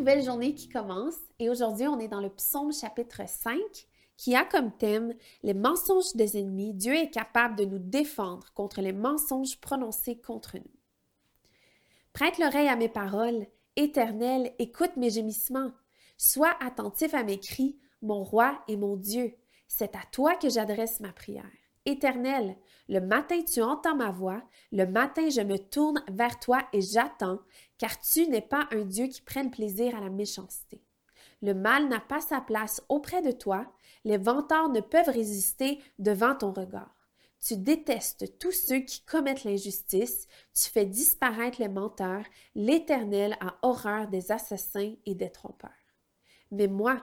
nouvelle journée qui commence et aujourd'hui on est dans le psaume chapitre 5 qui a comme thème les mensonges des ennemis. Dieu est capable de nous défendre contre les mensonges prononcés contre nous. Prête l'oreille à mes paroles, Éternel, écoute mes gémissements. Sois attentif à mes cris, mon roi et mon Dieu. C'est à toi que j'adresse ma prière. Éternel, le matin tu entends ma voix, le matin je me tourne vers toi et j'attends, car tu n'es pas un Dieu qui prenne plaisir à la méchanceté. Le mal n'a pas sa place auprès de toi, les vantards ne peuvent résister devant ton regard. Tu détestes tous ceux qui commettent l'injustice, tu fais disparaître les menteurs, l'Éternel a horreur des assassins et des trompeurs. Mais moi,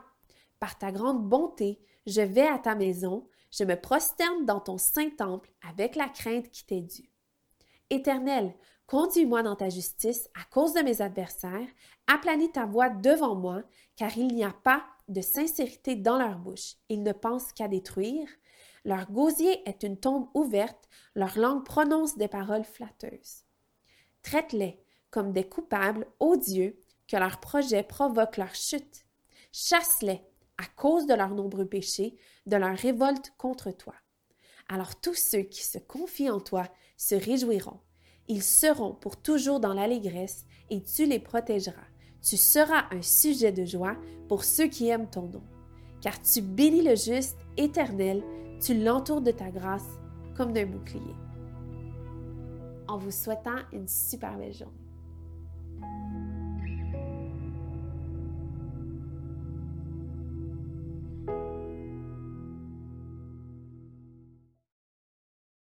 par ta grande bonté, je vais à ta maison, je me prosterne dans ton saint temple avec la crainte qui t'est due. Éternel, conduis-moi dans ta justice à cause de mes adversaires, aplanis ta voix devant moi, car il n'y a pas de sincérité dans leur bouche. Ils ne pensent qu'à détruire. Leur gosier est une tombe ouverte, leur langue prononce des paroles flatteuses. Traite-les comme des coupables odieux, que leurs projets provoquent leur chute. Chasse-les à cause de leurs nombreux péchés, de leur révolte contre toi. Alors tous ceux qui se confient en toi se réjouiront. Ils seront pour toujours dans l'allégresse et tu les protégeras. Tu seras un sujet de joie pour ceux qui aiment ton nom. Car tu bénis le juste éternel, tu l'entoures de ta grâce comme d'un bouclier. En vous souhaitant une super belle journée.